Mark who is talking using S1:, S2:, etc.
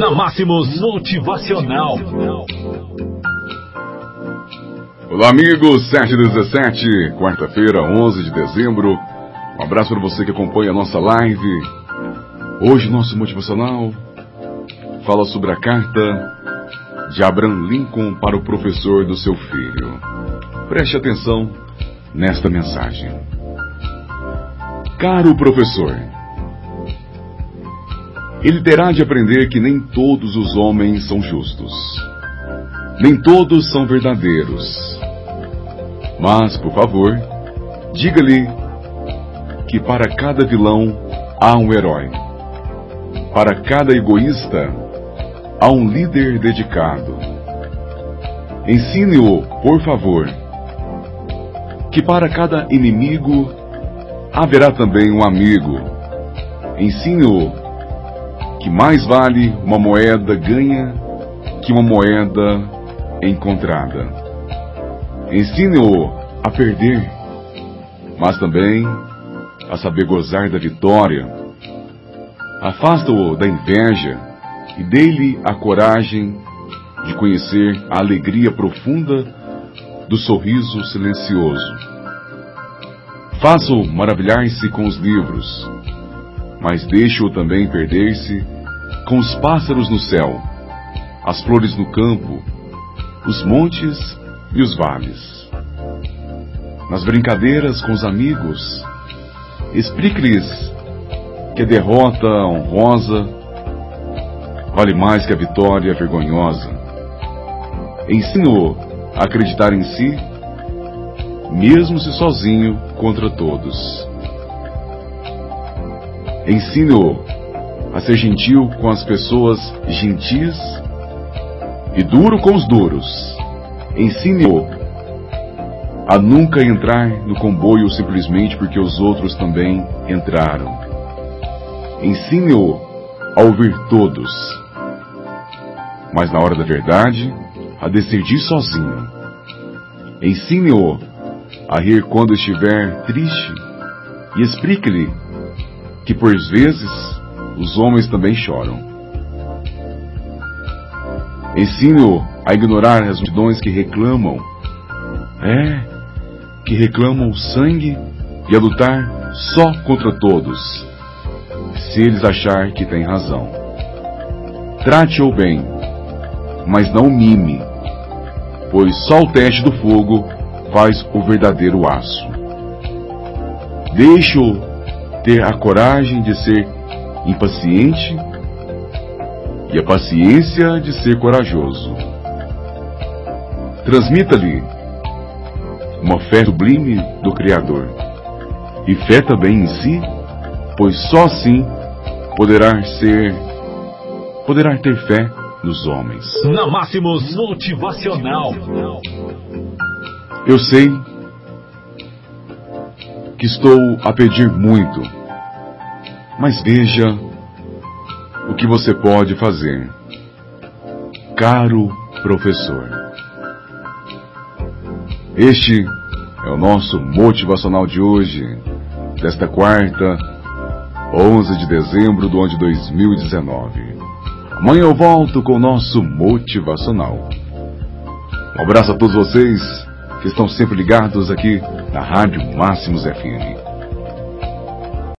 S1: Na Máximos Motivacional.
S2: Olá, amigos. 717, quarta-feira, 11 de dezembro. Um abraço para você que acompanha a nossa live. Hoje, nosso motivacional fala sobre a carta de Abraham Lincoln para o professor do seu filho. Preste atenção nesta mensagem. Caro professor, ele terá de aprender que nem todos os homens são justos, nem todos são verdadeiros. Mas, por favor, diga-lhe que para cada vilão há um herói, para cada egoísta há um líder dedicado. Ensine-o, por favor, que para cada inimigo haverá também um amigo. Ensine-o que mais vale uma moeda ganha que uma moeda encontrada. Ensine-o a perder, mas também a saber gozar da vitória. Afasta-o da inveja e dê-lhe a coragem de conhecer a alegria profunda do sorriso silencioso. Faça-o maravilhar-se com os livros mas deixe-o também perder-se com os pássaros no céu, as flores no campo, os montes e os vales. Nas brincadeiras com os amigos, explique-lhes que a derrota honrosa vale mais que a vitória vergonhosa. Ensine-o a acreditar em si, mesmo se sozinho contra todos. Ensine-o a ser gentil com as pessoas gentis e duro com os duros. Ensine-o a nunca entrar no comboio simplesmente porque os outros também entraram. Ensine-o a ouvir todos, mas na hora da verdade, a decidir sozinho. Ensine-o a rir quando estiver triste e explique-lhe que por vezes os homens também choram. Ensine-o a ignorar as multidões que reclamam, é, que reclamam sangue e a lutar só contra todos, se eles achar que têm razão. Trate-o bem, mas não mime, pois só o teste do fogo faz o verdadeiro aço. Deixe-o ter a coragem de ser impaciente e a paciência de ser corajoso. Transmita-lhe uma fé sublime do Criador e fé também em si, pois só assim poderá ser, poderá ter fé nos homens.
S1: Na Máximos Motivacional.
S2: Eu sei que estou a pedir muito, mas veja o que você pode fazer. Caro professor, este é o nosso motivacional de hoje, desta quarta, 11 de dezembro do ano de 2019. Amanhã eu volto com o nosso motivacional. Um abraço a todos vocês que estão sempre ligados aqui na Rádio Máximos FM.